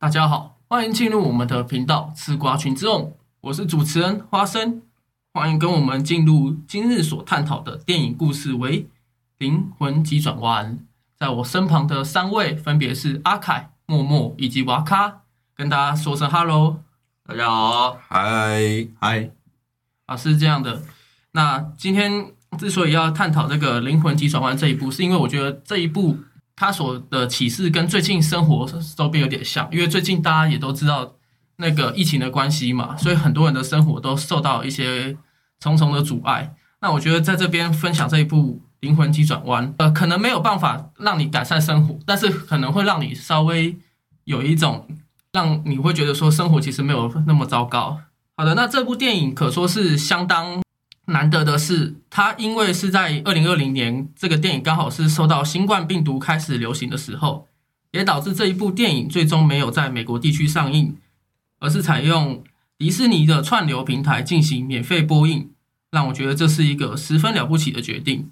大家好，欢迎进入我们的频道“吃瓜群众”，我是主持人花生，欢迎跟我们进入今日所探讨的电影故事为《灵魂急转弯》。在我身旁的三位分别是阿凯、默默以及瓦卡，跟大家说声 “hello”。大家好，嗨嗨，啊，是这样的。那今天之所以要探讨这个《灵魂急转弯》这一部，是因为我觉得这一部他所的启示跟最近生活周边有点像，因为最近大家也都知道那个疫情的关系嘛，所以很多人的生活都受到一些重重的阻碍。那我觉得在这边分享这一部《灵魂急转弯》，呃，可能没有办法让你改善生活，但是可能会让你稍微有一种让你会觉得说生活其实没有那么糟糕。好的，那这部电影可说是相当。难得的是，它因为是在二零二零年，这个电影刚好是受到新冠病毒开始流行的时候，也导致这一部电影最终没有在美国地区上映，而是采用迪士尼的串流平台进行免费播映，让我觉得这是一个十分了不起的决定。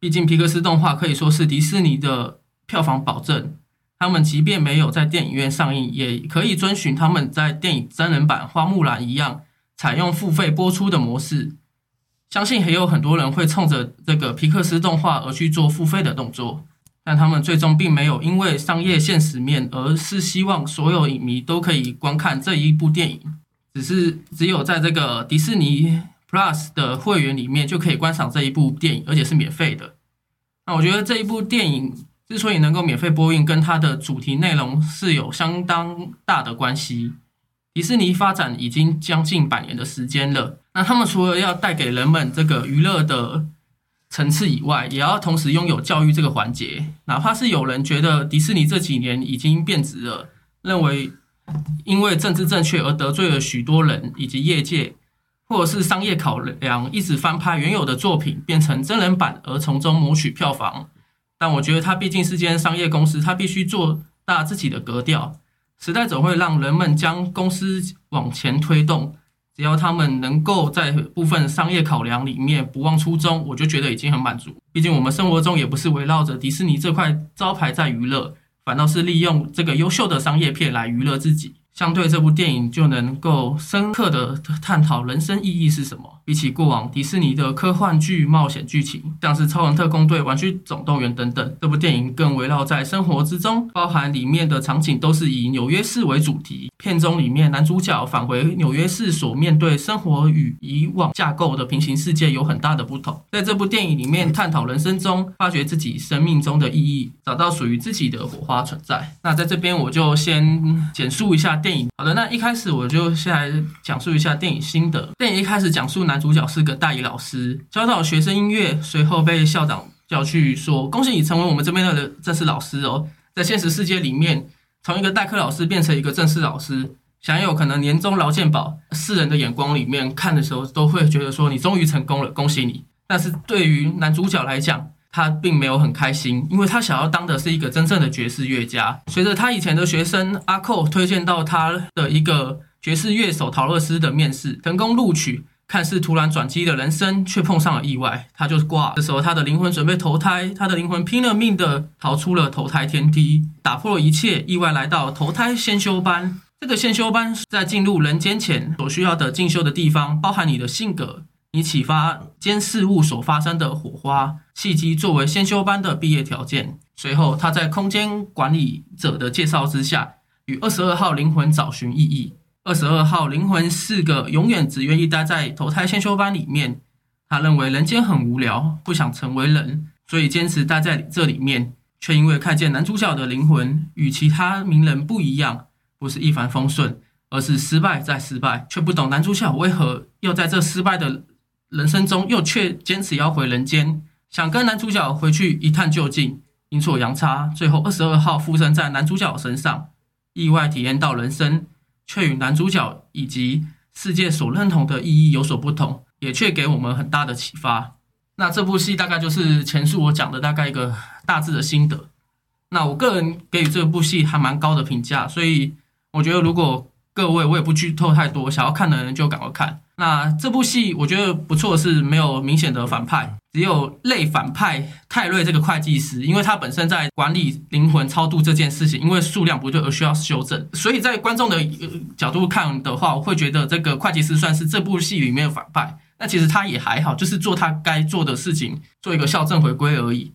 毕竟皮克斯动画可以说是迪士尼的票房保证，他们即便没有在电影院上映，也可以遵循他们在电影真人版《花木兰》一样，采用付费播出的模式。相信还有很多人会冲着这个皮克斯动画而去做付费的动作，但他们最终并没有因为商业现实面，而是希望所有影迷都可以观看这一部电影。只是只有在这个迪士尼 Plus 的会员里面就可以观赏这一部电影，而且是免费的。那我觉得这一部电影之所以能够免费播映，跟它的主题内容是有相当大的关系。迪士尼发展已经将近百年的时间了。那他们除了要带给人们这个娱乐的层次以外，也要同时拥有教育这个环节。哪怕是有人觉得迪士尼这几年已经变质了，认为因为政治正确而得罪了许多人以及业界，或者是商业考量，一直翻拍原有的作品变成真人版而从中谋取票房。但我觉得它毕竟是间商业公司，它必须做大自己的格调。时代总会让人们将公司往前推动。只要他们能够在部分商业考量里面不忘初衷，我就觉得已经很满足。毕竟我们生活中也不是围绕着迪士尼这块招牌在娱乐，反倒是利用这个优秀的商业片来娱乐自己。相对这部电影就能够深刻的探讨人生意义是什么。比起过往迪士尼的科幻剧、冒险剧情，像是《超人特工队》、《玩具总动员》等等，这部电影更围绕在生活之中，包含里面的场景都是以纽约市为主题。片中里面男主角返回纽约市所面对生活与以往架构的平行世界有很大的不同。在这部电影里面探讨人生中，发掘自己生命中的意义，找到属于自己的火花存在。那在这边我就先简述一下。电影好的，那一开始我就先来讲述一下电影心得。电影一开始讲述男主角是个大一老师，教导学生音乐，随后被校长叫去说：“恭喜你成为我们这边的正式老师哦！”在现实世界里面，从一个代课老师变成一个正式老师，享有可能年终劳健保，世人的眼光里面看的时候，都会觉得说你终于成功了，恭喜你。但是对于男主角来讲，他并没有很开心，因为他想要当的是一个真正的爵士乐家。随着他以前的学生阿寇推荐到他的一个爵士乐手陶乐斯的面试，成功录取，看似突然转机的人生却碰上了意外，他就是挂。这时候他的灵魂准备投胎，他的灵魂拼了命的逃出了投胎天梯，打破了一切，意外来到投胎先修班。这个先修班在进入人间前所需要的进修的地方，包含你的性格。以启发间事物所发生的火花契机作为先修班的毕业条件。随后，他在空间管理者的介绍之下，与二十二号灵魂找寻意义。二十二号灵魂是个永远只愿意待在投胎先修班里面。他认为人间很无聊，不想成为人，所以坚持待在这里面。却因为看见男主角的灵魂与其他名人不一样，不是一帆风顺，而是失败再失败，却不懂男主角为何要在这失败的。人生中又却坚持要回人间，想跟男主角回去一探究竟，阴错阳差，最后二十二号附身在男主角身上，意外体验到人生，却与男主角以及世界所认同的意义有所不同，也却给我们很大的启发。那这部戏大概就是前述我讲的大概一个大致的心得。那我个人给予这部戏还蛮高的评价，所以我觉得如果各位我也不剧透太多，想要看的人就赶快看。那这部戏我觉得不错，是没有明显的反派，只有类反派泰瑞这个会计师，因为他本身在管理灵魂超度这件事情，因为数量不对而需要修正，所以在观众的角度看的话，我会觉得这个会计师算是这部戏里面的反派。那其实他也还好，就是做他该做的事情，做一个校正回归而已，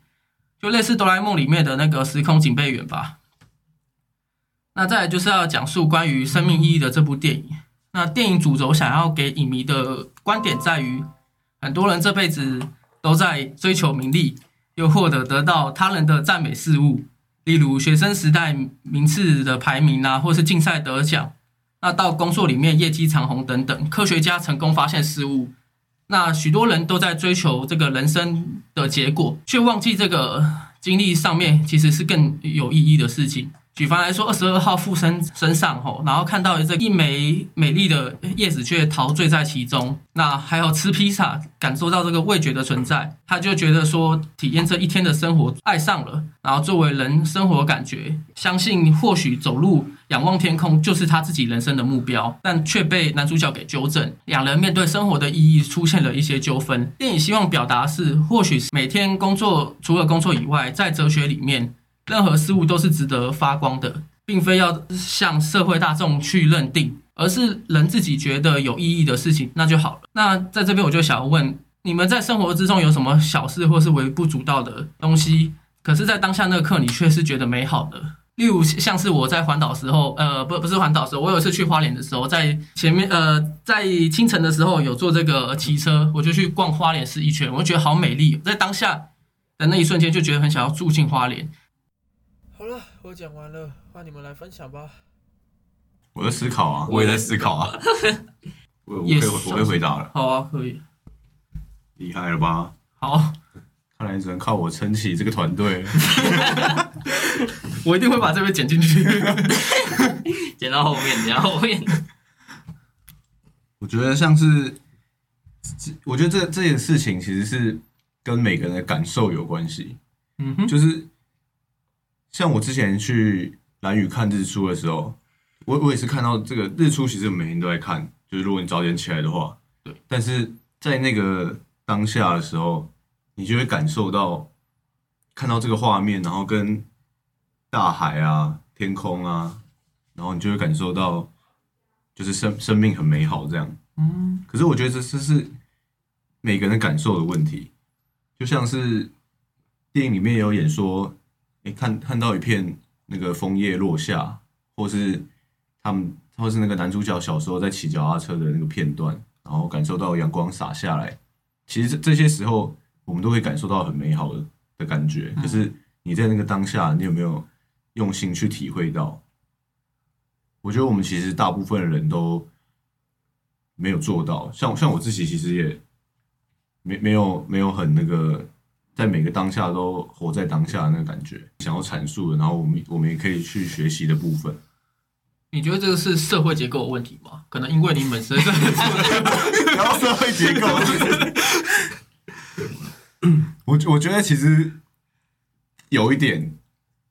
就类似哆啦 A 梦里面的那个时空警备员吧。那再就是要讲述关于生命意义的这部电影。那电影主轴想要给影迷的观点在于，很多人这辈子。都在追求名利，又或者得到他人的赞美事物，例如学生时代名次的排名啊，或是竞赛得奖。那到工作里面业绩长虹等等，科学家成功发现事物。那许多人都在追求这个人生的结果，却忘记这个经历上面其实是更有意义的事情。举凡来说，二十二号附身身上吼，然后看到这一枚美丽的叶子却陶醉在其中。那还有吃披萨，感受到这个味觉的存在，他就觉得说体验这一天的生活，爱上了。然后作为人生活感觉，相信或许走路仰望天空就是他自己人生的目标，但却被男主角给纠正。两人面对生活的意义出现了一些纠纷。电影希望表达是，或许每天工作除了工作以外，在哲学里面。任何事物都是值得发光的，并非要向社会大众去认定，而是人自己觉得有意义的事情，那就好了。那在这边我就想要问，你们在生活之中有什么小事或是微不足道的东西，可是，在当下那刻你却是觉得美好的？例如，像是我在环岛时候，呃，不，不是环岛时候，我有一次去花莲的时候，在前面，呃，在清晨的时候有坐这个骑车，我就去逛花莲市一圈，我觉得好美丽，在当下的那一瞬间就觉得很想要住进花莲。好了，我讲完了，换你们来分享吧。我在思考啊，我也在思考啊。我我可以我会回答了。好啊，可以。厉害了吧？好，看来只能靠我撑起这个团队。我一定会把这边剪进去，剪到后面，剪到后面。我觉得像是，我觉得这这件事情其实是跟每个人的感受有关系。嗯哼，就是。像我之前去蓝屿看日出的时候，我我也是看到这个日出，其实每天都在看。就是如果你早点起来的话，对。但是在那个当下的时候，你就会感受到看到这个画面，然后跟大海啊、天空啊，然后你就会感受到就是生生命很美好这样。嗯。可是我觉得这这是每个人感受的问题，就像是电影里面有演说。你看看到一片那个枫叶落下，或是他们，或是那个男主角小时候在骑脚踏车的那个片段，然后感受到阳光洒下来，其实这些时候我们都会感受到很美好的的感觉。可是你在那个当下，你有没有用心去体会到？我觉得我们其实大部分的人都没有做到，像像我自己，其实也没没有没有很那个。在每个当下都活在当下的那个感觉，想要阐述的，然后我们我们也可以去学习的部分。你觉得这个是社会结构的问题吗？可能因为你本身是然后社会结构，我我觉得其实有一点，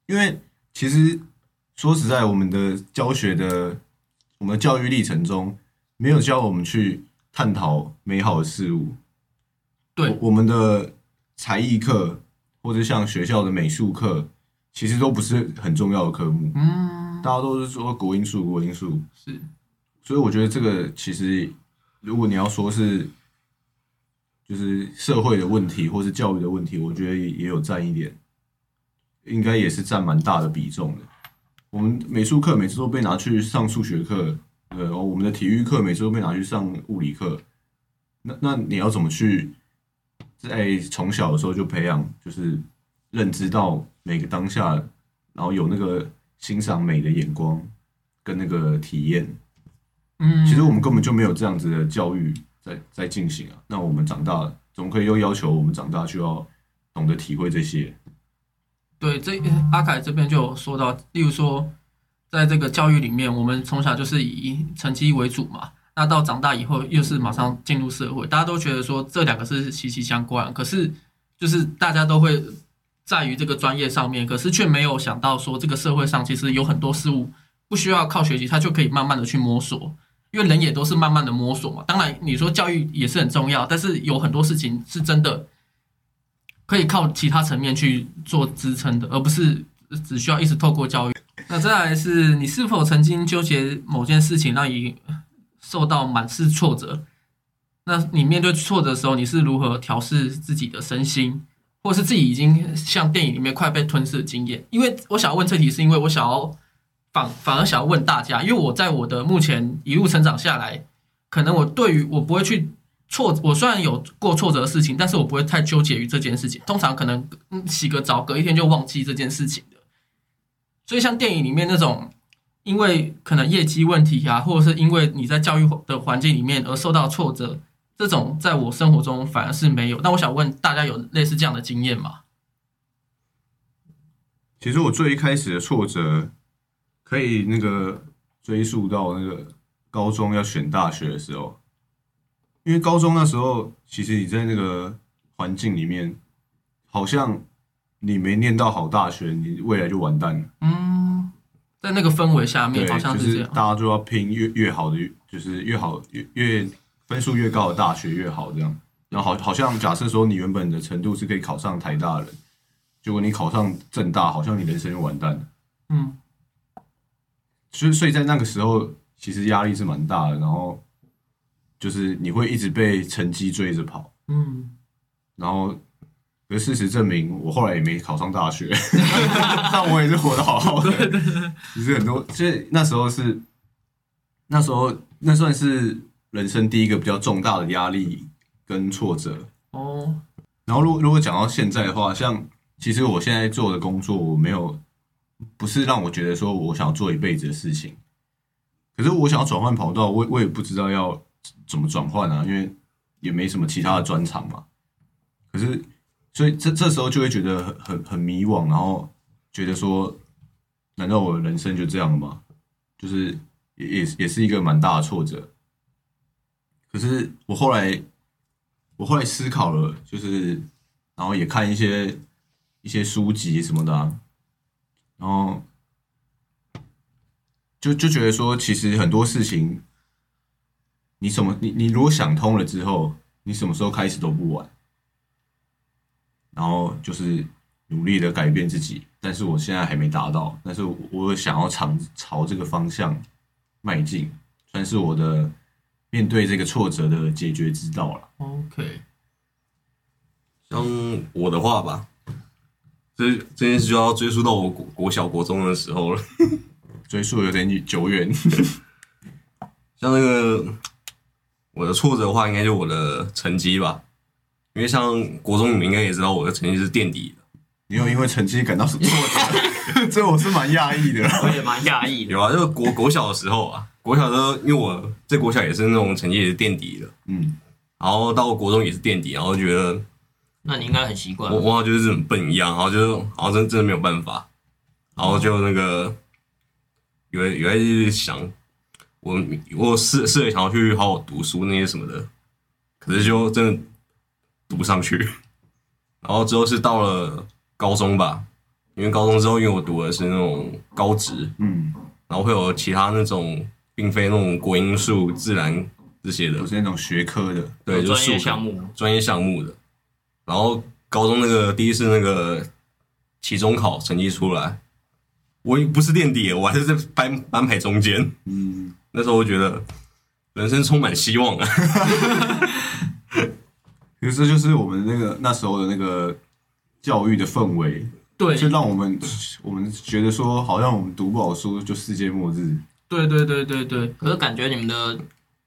因为其实说实在，我们的教学的我们的教育历程中，没有教我们去探讨美好的事物。对我们的。才艺课或者像学校的美术课，其实都不是很重要的科目。嗯，大家都是说国音数，国音数是。所以我觉得这个其实，如果你要说是，就是社会的问题或是教育的问题，我觉得也有占一点，应该也是占蛮大的比重的。我们美术课每次都被拿去上数学课，呃，我们的体育课每次都被拿去上物理课。那那你要怎么去？在从小的时候就培养，就是认知到每个当下，然后有那个欣赏美的眼光跟那个体验。嗯，其实我们根本就没有这样子的教育在在进行啊。那我们长大怎么可以又要求我们长大就要懂得体会这些？对，这阿凯这边就有说到，例如说，在这个教育里面，我们从小就是以成绩为主嘛。那到长大以后，又是马上进入社会，大家都觉得说这两个是息息相关。可是，就是大家都会在于这个专业上面，可是却没有想到说，这个社会上其实有很多事物不需要靠学习，他就可以慢慢的去摸索。因为人也都是慢慢的摸索嘛。当然，你说教育也是很重要，但是有很多事情是真的可以靠其他层面去做支撑的，而不是只需要一直透过教育。那再来是你是否曾经纠结某件事情，让你受到满是挫折？那你面对挫折的时候，你是如何调试自己的身心，或是自己已经像电影里面快被吞噬的经验？因为我想要问这题，是因为我想要反反而想要问大家，因为我在我的目前一路成长下来，可能我对于我不会去挫，我虽然有过挫折的事情，但是我不会太纠结于这件事情。通常可能洗个澡，隔一天就忘记这件事情的。所以像电影里面那种，因为可能业绩问题啊，或者是因为你在教育的环境里面而受到挫折，这种在我生活中反而是没有。那我想问大家，有类似这样的经验吗？其实我最一开始的挫折，可以那个追溯到那个高中要选大学的时候，因为高中那时候，其实你在那个环境里面，好像你没念到好大学，你未来就完蛋了。嗯，在那个氛围下面，对，好像就是是这样。大家就要拼越越好的，就是越好越越分数越高的大学越好这样。然后好好像假设说你原本的程度是可以考上台大的人，结果你考上正大，好像你人生就完蛋了。嗯所以所以在那个时候，其实压力是蛮大的，然后就是你会一直被成绩追着跑，嗯，然后。可是事实证明，我后来也没考上大学，但我也是活得好好的。其实很多，其实那时候是那时候那算是人生第一个比较重大的压力跟挫折。哦，然后如果如果讲到现在的话，像其实我现在做的工作，我没有不是让我觉得说我想要做一辈子的事情。可是我想要转换跑道，我我也不知道要怎么转换啊，因为也没什么其他的专长嘛。可是所以这这时候就会觉得很很很迷惘，然后觉得说，难道我的人生就这样了吗？就是也也也是一个蛮大的挫折。可是我后来我后来思考了，就是然后也看一些一些书籍什么的、然后就就觉得说，其实很多事情，你什么你你如果想通了之后，你什么时候开始都不晚。然后就是努力的改变自己，但是我现在还没达到，但是我我想要朝朝这个方向迈进，算是我的面对这个挫折的解决之道了。OK，像我的话吧，这这件事就要追溯到我国国小国中的时候了。追溯有点久远，像那个我的挫折的话，应该就我的成绩吧，因为像国中你们应该也知道，我的成绩是垫底的。你有因为成绩感到挫折，这我是蛮讶异的。我也蛮讶异的。有啊，就是国国小的时候啊，国小的时候，因为我在国小也是那种成绩也是垫底的，嗯，然后到国中也是垫底，然后觉得那你应该很习惯我。我好像就是很笨一样，然后就好像真真的没有办法，然后就那个有有在想，我我试试着想要去好好读书那些什么的，可是就真的读不上去。然后之后是到了高中吧，因为高中之后，因为我读的是那种高职，嗯，然后会有其他那种并非那种国英数、自然这些的不，是那种学科的，对，就是数科业项目，专业项目的。然后高中那个第一次那个期中考成绩出来，我也不是垫底，我还是在班班排中间。嗯，那时候我觉得人生充满希望啊！其实这就是我们那个那时候的那个教育的氛围，对就让我们我们觉得说，好像我们读不好书就世界末日。对对对对对，可是感觉你们的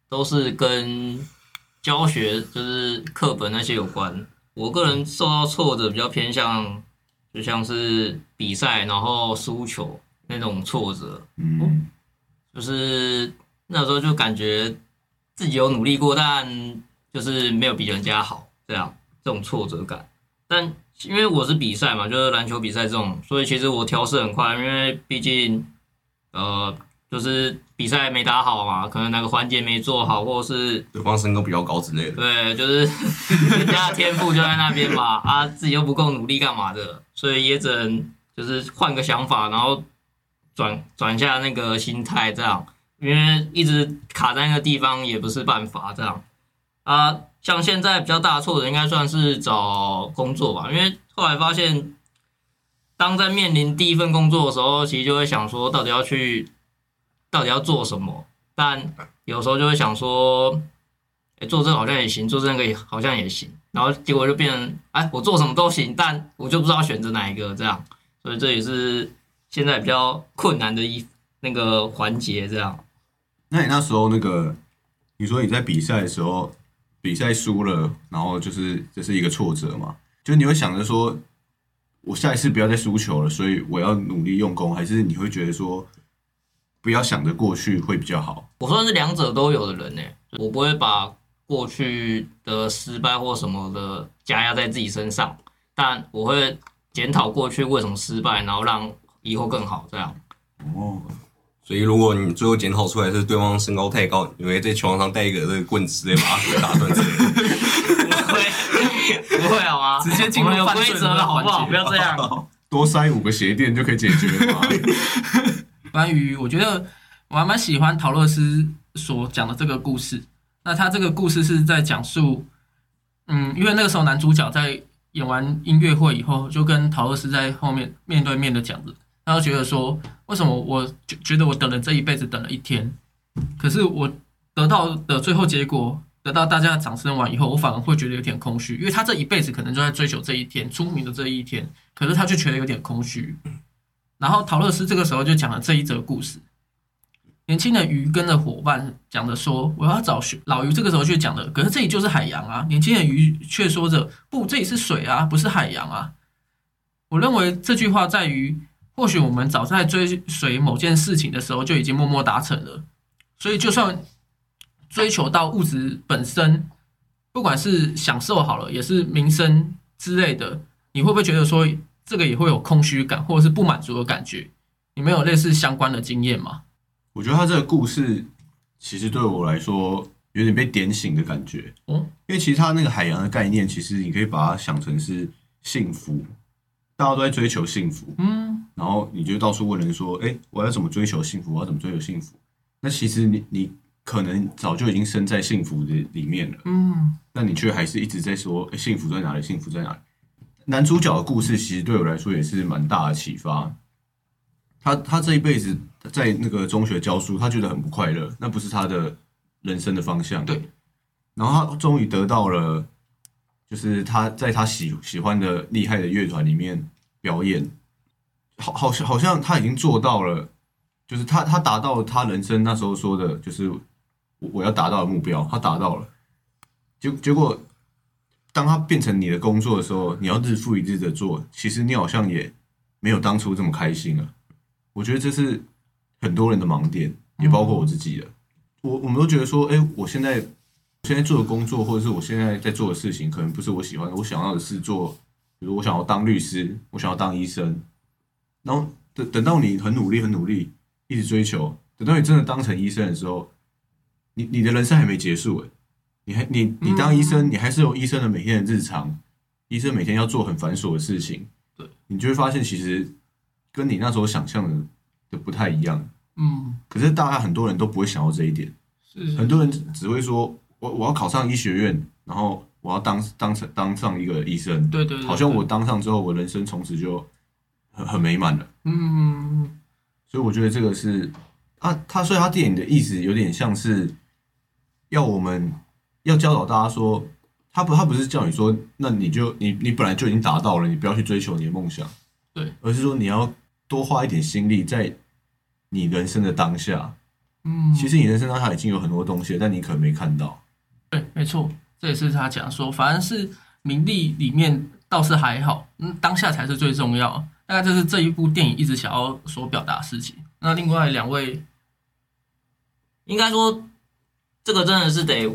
都是跟教学，就是课本那些有关。我个人受到挫折比较偏向，就像是比赛然后输球那种挫折，嗯，就是那时候就感觉自己有努力过，但就是没有比人家好，这样这种挫折感。但因为我是比赛嘛，就是篮球比赛这种，所以其实我调试很快，因为毕竟呃，就是比赛没打好嘛，可能哪个环节没做好，或者是对方身高比较高之类的，对，就是 人家的天赋就在那边嘛，啊，自己又不够努力干嘛的，所以也只能就是换个想法，然后转转下那个心态，这样，因为一直卡在那个地方也不是办法，这样，啊，像现在比较大错的应该算是找工作吧，因为后来发现，当在面临第一份工作的时候，其实就会想说，到底要去，到底要做什么？但有时候就会想说，哎，做这个好像也行，做这个也好像也行，然后结果就变成，哎，我做什么都行，但我就不知道选择哪一个这样，所以这也是现在比较困难的一那个环节这样。那你那时候那个，你说你在比赛的时候，比赛输了，然后就是这是一个挫折嘛？就你会想着说，我下一次不要再输球了，所以我要努力用功，还是你会觉得说，不要想着过去会比较好？我算是两者都有的人呢，我不会把过去的失败或什么的加压在自己身上，但我会检讨过去为什么失败，然后让以后更好这样。哦，所以如果你最后检讨出来是对方身高太高，你会在球场上带一个这个棍子，直接把他打断之类的。不会，不会好吗？直接进入规则了，的好不好？环节不要这样。多塞五个鞋垫就可以解决了嘛？关于我觉得我还蛮喜欢陶乐斯所讲的这个故事。那他这个故事是在讲述，嗯，因为那个时候男主角在演完音乐会以后，就跟陶乐斯在后面面对面的讲着，他就觉得说，为什么我觉觉得我等了这一辈子等了一天，可是我得到的最后结果，得到大家的掌声完以后，我反而会觉得有点空虚，因为他这一辈子可能就在追求这一天出名的这一天，可是他却觉得有点空虚。然后陶乐斯这个时候就讲了这一则故事。年轻的鱼跟着伙伴讲着说：“我要找。”老鱼这个时候就讲的：“可是这里就是海洋啊！”年轻的鱼却说着：“不，这里是水啊，不是海洋啊！”我认为这句话在于，或许我们早在追随某件事情的时候就已经默默达成了，所以就算追求到物质本身，不管是享受好了，也是名声之类的，你会不会觉得说这个也会有空虚感，或者是不满足的感觉？你们有类似相关的经验吗？我觉得他这个故事其实对我来说有点被点醒的感觉。哦，因为其实他那个海洋的概念，其实你可以把它想成是幸福，大家都在追求幸福，嗯然后你就到处问人说：“哎，我要怎么追求幸福？我要怎么追求幸福？”那其实你你可能早就已经身在幸福的里面了，嗯那你却还是一直在说：“诶幸福在哪里？幸福在哪里？”男主角的故事其实对我来说也是蛮大的启发。他他这一辈子在那个中学教书，他觉得很不快乐，那不是他的人生的方向。对，然后他终于得到了，就是他在他喜喜欢的厉害的乐团里面表演，好好像好像他已经做到了，就是他他达到了他人生那时候说的，就是我我要达到的目标，他达到了。结结果，当他变成你的工作的时候，你要日复一日的做，其实你好像也没有当初这么开心了。我觉得这是很多人的盲点，也包括我自己的。我我们都觉得说，哎、我现在现在做的工作，或者是我现在在做的事情，可能不是我喜欢的。我想要的是做，比如我想要当律师，我想要当医生。然后等等到你很努力、很努力，一直追求，等到你真的当成医生的时候，你你的人生还没结束哎、你还你你当医生，你还是有医生的每天的日常，医生每天要做很繁琐的事情，对，你就会发现其实跟你那时候想象的的不太一样。嗯，可是大家很多人都不会想到这一点，是很多人只会说我我要考上医学院，然后我要当当成当上一个医生，对对对，好像我当上之后，我人生从此就很很美满的。嗯所以我觉得这个是啊，他所以他电影的意思有点像是要我们要教导大家说，他不他不是叫你说，那你就你你本来就已经达到了，你不要去追求你的梦想，对，而是说你要多花一点心力在你人生的当下。嗯，其实你人生当下已经有很多东西，但你可能没看到。对，没错，这也是他讲说，反而是名利里面倒是还好，嗯，当下才是最重要。大概这是这一部电影一直想要所表达的事情。那另外两位，应该说，这个真的是得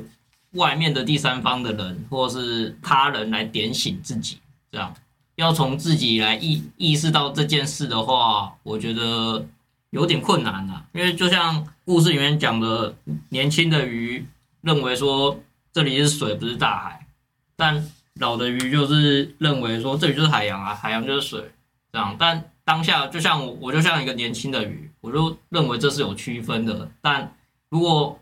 外面的第三方的人或是他人来点醒自己，这样要从自己来意意识到这件事的话，我觉得有点困难啊。因为就像故事里面讲的，年轻的鱼认为说这里是水，不是大海，但老的鱼就是认为说这里就是海洋啊，海洋就是水，这样。但当下就像我，我就像一个年轻的鱼，我就认为这是有区分的。但如果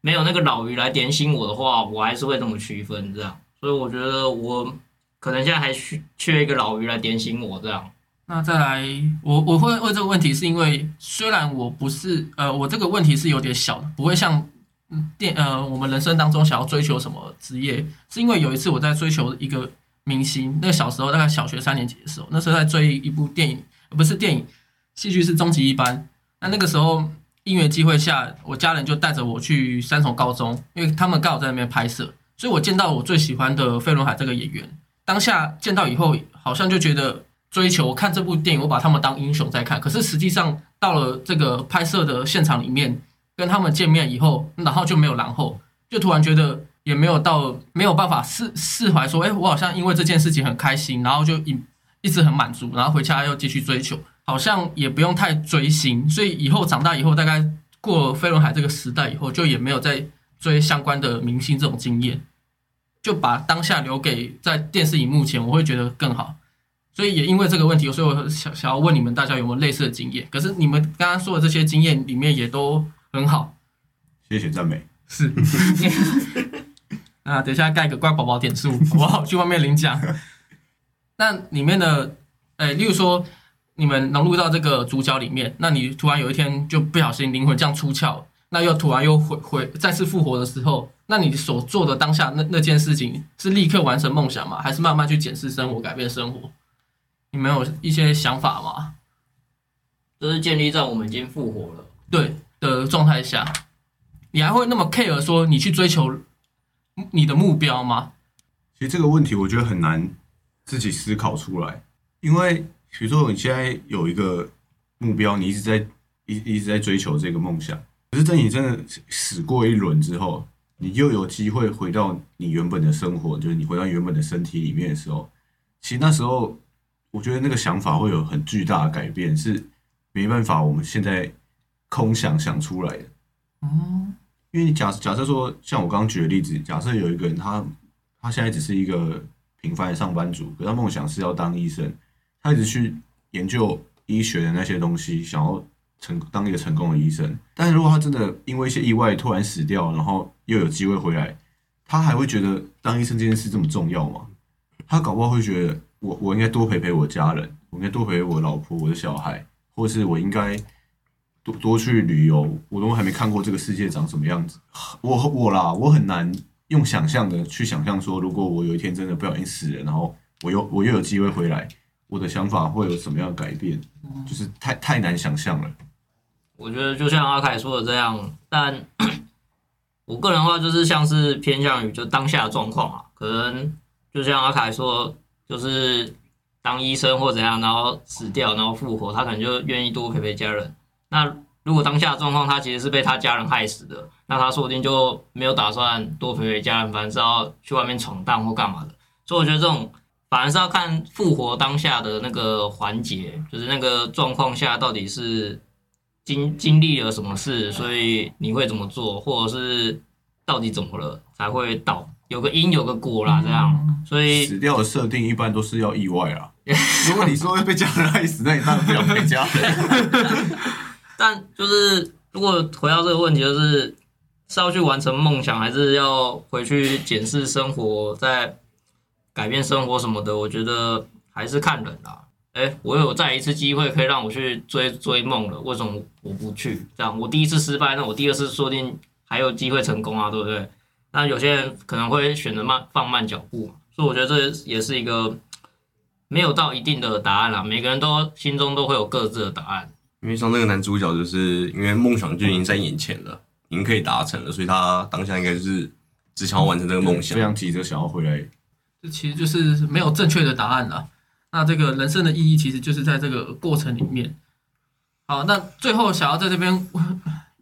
没有那个老鱼来点醒我的话，我还是会这么区分这样。所以我觉得我可能现在还缺缺一个老鱼来点醒我这样。那再来，我我会问这个问题，是因为虽然我不是呃，我这个问题是有点小的，不会像电呃我们人生当中想要追求什么职业，是因为有一次我在追求一个明星，那个小时候大概小学三年级的时候，那时候在追一部电影，不是电影，戏剧是终极一班。那那个时候因缘机会下，我家人就带着我去三重高中，因为他们刚好在那边拍摄，所以我见到我最喜欢的费伦海这个演员。当下见到以后，好像就觉得追求看这部电影，我把他们当英雄在看。可是实际上到了这个拍摄的现场里面，跟他们见面以后，然后就没有然后，就突然觉得也没有到没有办法释释怀，说，哎，我好像因为这件事情很开心，然后就一一直很满足，然后回家又继续追求，好像也不用太追星。所以以后长大以后，大概过了飞轮海这个时代以后，就也没有再追相关的明星这种经验。就把当下留给在电视荧幕前，我会觉得更好。所以也因为这个问题，所以我想想要问你们大家有没有类似的经验？可是你们刚刚说的这些经验里面也都很好，谢谢赞美。是。那等一下盖个乖宝宝点数，我好？去外面领奖。那里面的，哎，例如说你们融入到这个主角里面，那你突然有一天就不小心灵魂这样出窍，那又突然又回回再次复活的时候，那你所做的当下那那件事情是立刻完成梦想吗？还是慢慢去检视生活、改变生活？你们有一些想法吗？这是建立在我们已经复活了对的状态下，你还会那么 care 说你去追求你的目标吗？其实这个问题我觉得很难自己思考出来，因为比如说你现在有一个目标，你一直在一一直在追求这个梦想，可是等你真的死过一轮之后，你又有机会回到你原本的生活，就是你回到原本的身体里面的时候，其实那时候我觉得那个想法会有很巨大的改变，是没办法我们现在空想想出来的。嗯，因为你假假设说，像我刚刚举的例子，假设有一个人他他现在只是一个平凡的上班族，可他梦想是要当医生，他一直去研究医学的那些东西，想要成当一个成功的医生。但是如果他真的因为一些意外突然死掉，然后又有机会回来，他还会觉得当医生这件事这么重要吗？他搞不好会觉得我我应该多陪陪我家人，我应该多陪陪我老婆、我的小孩，或是我应该多多去旅游。我都还没看过这个世界长什么样子，我我啦，我很难用想象的去想象说，如果我有一天真的不小心死了，然后我又我又有机会回来，我的想法会有什么样的改变？就是太太难想象了。我觉得就像阿凯说的这样，但 我个人的话就是像是偏向于就当下的状况啊，可能就像阿凯说，就是当医生或怎样，然后死掉，然后复活，他可能就愿意多陪陪家人。那如果当下的状况他其实是被他家人害死的，那他说不定就没有打算多陪陪家人，反正是要去外面闯荡或干嘛的。所以我觉得这种反而是要看复活当下的那个环节，就是那个状况下到底是经经历了什么事，所以你会怎么做，或者是到底怎么了才会倒，有个因有个果啦，这样。所以死掉的设定一般都是要意外啊。如果你说会被家人害死，那你当然不想陪家人。但就是如果回到这个问题，就是是要去完成梦想，还是要回去检视生活，在改变生活什么的？我觉得还是看人啦。哎，我有再一次机会可以让我去追追梦了，为什么我不去？这样我第一次失败，那我第二次说不定还有机会成功啊，对不对？那有些人可能会选择慢放慢脚步，所以我觉得这也是一个没有到一定的答案啦。每个人都心中都会有各自的答案。因为像那个男主角，就是因为梦想就已经在眼前了，已经可以达成了，所以他当下应该是只想要完成这个梦想非。常急着想要回来。这其实就是没有正确的答案了。那这个人生的意义其实就是在这个过程里面。好，那最后想要在这边，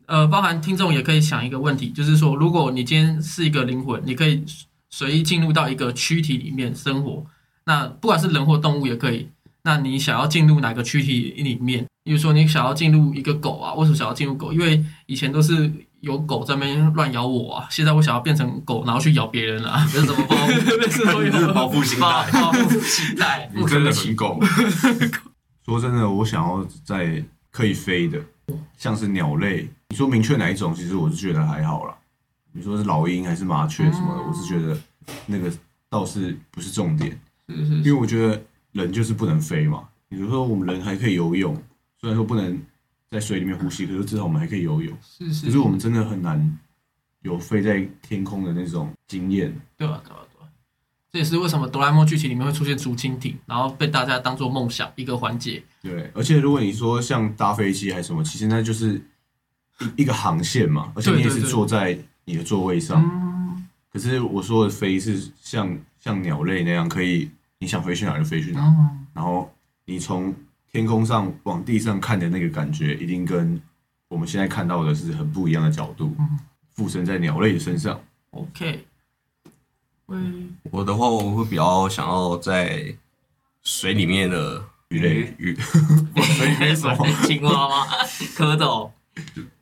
呃，包含听众也可以想一个问题，就是说，如果你今天是一个灵魂，你可以随意进入到一个躯体里面生活，那不管是人或动物也可以。那你想要进入哪个躯体里面？比如说你想要进入一个狗啊，为什么想要进入狗？因为以前都是有狗在那边乱咬我啊，现在我想要变成狗，然后去咬别人啊，这是怎么报复？类似都有这是报复心报态，报复心态。你真的很狗。说真的，我想要在可以飞的，像是鸟类。你说明确哪一种，其实我是觉得还好啦。你说是老鹰还是麻雀什么的，嗯我是觉得那个倒是不是重点，是是因为我觉得人就是不能飞嘛。比如说我们人还可以游泳，虽然说不能在水里面呼吸，可是至少我们还可以游泳。是是，可是我们真的很难有飞在天空的那种经验。对啊对啊对啊，这也是为什么哆啦 A 梦剧情里面会出现竹蜻蜓，然后被大家当做梦想一个环节。对，而且如果你说像搭飞机还是什么，其实那就是一一个航线嘛，而且你也是坐在你的座位上。嗯，可是我说的飞是像像鸟类那样，可以你想飞去哪就飞去哪，哦，然后你从天空上往地上看的那个感觉，一定跟我们现在看到的是很不一样的角度嗯，附身在鸟类的身上。OK，嗯，我的话，我会比较想要在水里面的鱼类鱼 水里面什么？青蛙吗？蝌蚪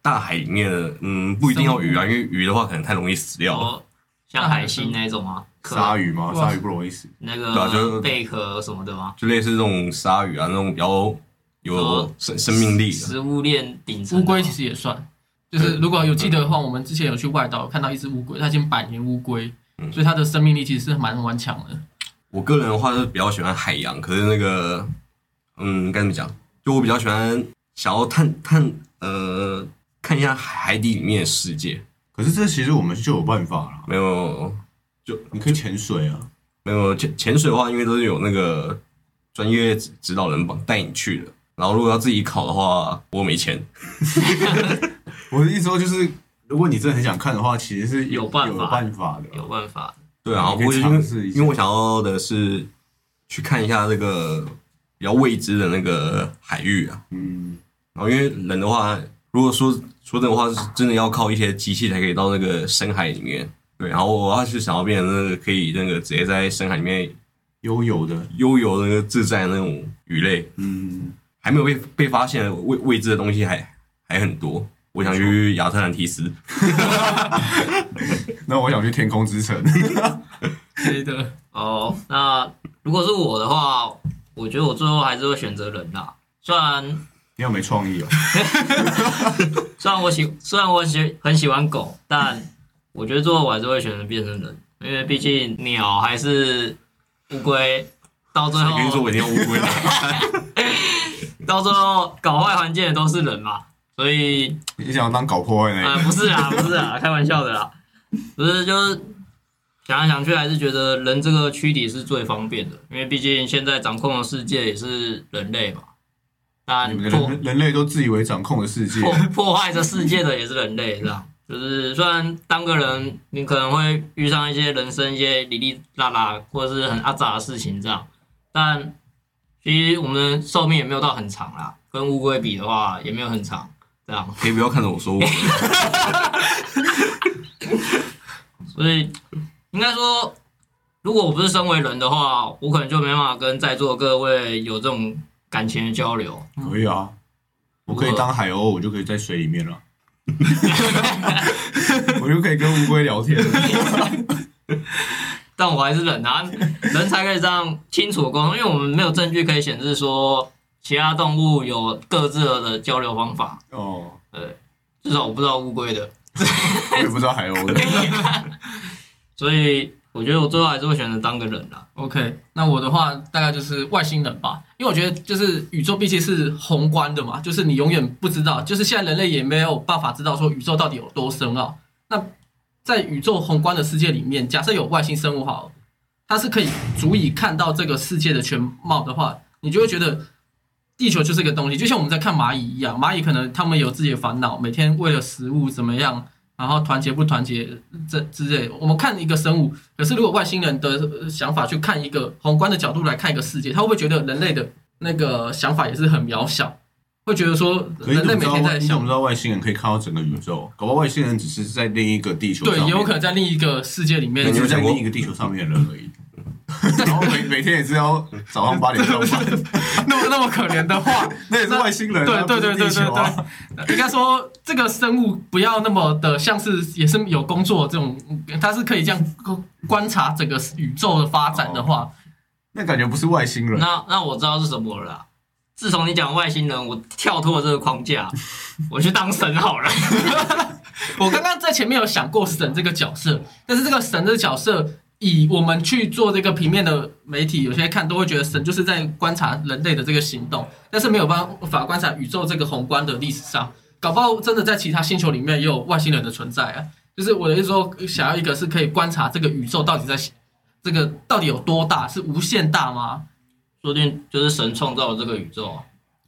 大海里面的，嗯，不一定要鱼啊，因为鱼的话可能太容易死掉像海星那种吗？壳鲨鱼吗？哇鲨鱼不容易死。那对啊就贝壳什么的吗？就类似这种鲨鱼啊，那种比较有哦生生命力的。食物链顶乌龟其实也算，就是如果有记得的话，我们之前有去外岛看到一只乌龟，它已经百年乌龟，嗯所以它的生命力其实是蛮顽强的。我个人的话是比较喜欢海洋，可是那个，嗯，该怎么讲？就我比较喜欢想要探探呃看一下海底里面的世界。可是这其实我们就有办法了，没有你可以潜水啊。没有潜潜水的话，因为都是有那个专业指指导人帮带你去的。然后如果要自己考的话，我没钱。我的意思说就是，如果你真的很想看的话，其实是有办法有办法的。有办法。对啊，我因为尝试一下因为我想要的是去看一下这个比较未知的那个海域啊。嗯，然后因为人的话，如果说说真的话，是真的要靠一些机器才可以到那个深海里面。对，然后我要是想要变成那个可以那个直接在深海里面悠游的，悠游的那个自在的那种鱼类，嗯，还没有被被发现的未未知的东西还还很多。我想去亚特兰蒂斯，那我想去天空之城。对的，哦，那如果是我的话，我觉得我最后还是会选择人啦。虽然你好没创意哦。虽然我喜虽然我喜很喜欢狗，但我觉得最后我还是会选择变成人，因为毕竟鸟还是乌龟，到最后跟你说我一定要乌龟？到最后搞坏环境的都是人嘛，所以 你想要当搞破坏那啊、个？不是啊，不是啊，开玩笑的啦，不是就是想来想去，还是觉得人这个躯体是最方便的，因为毕竟现在掌控的世界也是人类嘛，那你们人人类都自以为掌控的世界，破破坏这世界的也是人类，这样就是虽然当个人，你可能会遇上一些人生一些哩哩啦啦或者是很阿杂的事情这样，但其实我们的寿命也没有到很长啦，跟乌龟比的话也没有很长，这样。可以不要看着我说我。所以应该说，如果我不是身为人的话，我可能就没办法跟在座的各位有这种感情的交流。可以啊。我可以当海鸥，我就可以在水里面了。我就可以跟乌龟聊天了。但我还是忍啊，人才可以这样清楚的沟通，因为我们没有证据可以显示说其他动物有各自的交流方法。哦，对，至少我不知道乌龟的，我也不知道海鸥的。所以我觉得我最后还是会选择当个人啦。OK，那我的话大概就是外星人吧，因为我觉得就是宇宙毕竟是宏观的嘛，就是你永远不知道，就是现在人类也没有办法知道说宇宙到底有多深奥。那在宇宙宏观的世界里面，假设有外星生物好，它是可以足以看到这个世界的全貌的话，你就会觉得地球就是一个东西，就像我们在看蚂蚁一样，蚂蚁可能他们有自己的烦恼，每天为了食物怎么样，然后团结不团结这之类。我们看一个生物，可是如果外星人的呃想法去看一个宏观的角度来看一个世界，他会不会觉得人类的那个想法也是很渺小？会觉得说人类每？天在想你怎么知，道外星人可以看到整个宇宙？搞不好外星人只是在另一个地球上对，也有可能在另一个世界里面就是在另一个地球上面的人而已。然后每每天也是要早上八点 上班，那么那么可怜的话，那也是外星人啊，对对对对对对，应该说这个生物不要那么的像是也是有工作这种，它是可以这样观察整个宇宙的发展的话，那感觉不是外星人。那那我知道是什么了啦，自从你讲外星人，我跳脱了这个框架，我去当神好了。我刚刚在前面有想过神这个角色，但是这个神的角色，以我们去做这个平面的媒体，有些看都会觉得神就是在观察人类的这个行动，但是没有办法观察宇宙这个宏观的历史上，搞不好真的在其他星球里面也有外星人的存在啊。就是我的意思说，想要一个是可以观察这个宇宙到底在这个到底有多大，是无限大吗？说不定就是神创造了这个宇宙。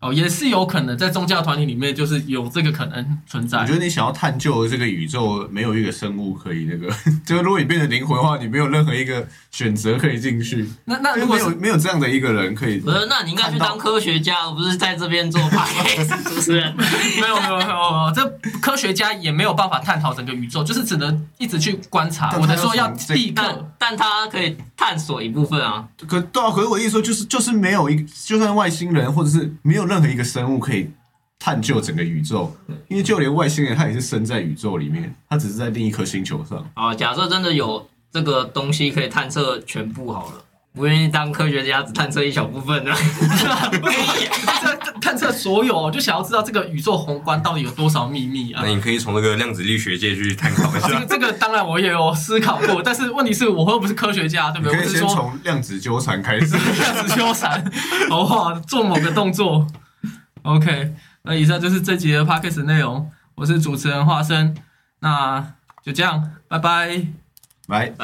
哦，也是有可能在宗教团体里面，就是有这个可能存在。我觉得你想要探究的这个宇宙，没有一个生物可以那个，就是如果你变成灵魂的话，你没有任何一个选择可以进去。那那如果没有没有这样的一个人可以不是，那你应该去当科学家，而不是在这边做 podcast 主持人。没有没有没有没有，这科学家也没有办法探讨整个宇宙，就是只能一直去观察。我的说要立刻但但他可以探索一部分啊。可对啊，可是我的意思说，就是就是没有一，就算外星人或者是没有任何一个生物可以探究整个宇宙，因为就连外星人他也是生在宇宙里面，他只是在另一颗星球上。啊，假设真的有这个东西可以探测全部好了，不愿意当科学家，只探测一小部分 的。这探测所有，就想要知道这个宇宙宏观到底有多少秘密啊那！你可以从那个量子力学界去探讨一下这个。这个当然我也有思考过，但是问题是我又不是科学家，对不对？可以先我是说从量子纠缠开始。量子纠缠，哇，做某个动作。OK，那以上就是这集的 Podcast 内容，我是主持人华生，那就这样，拜拜。来。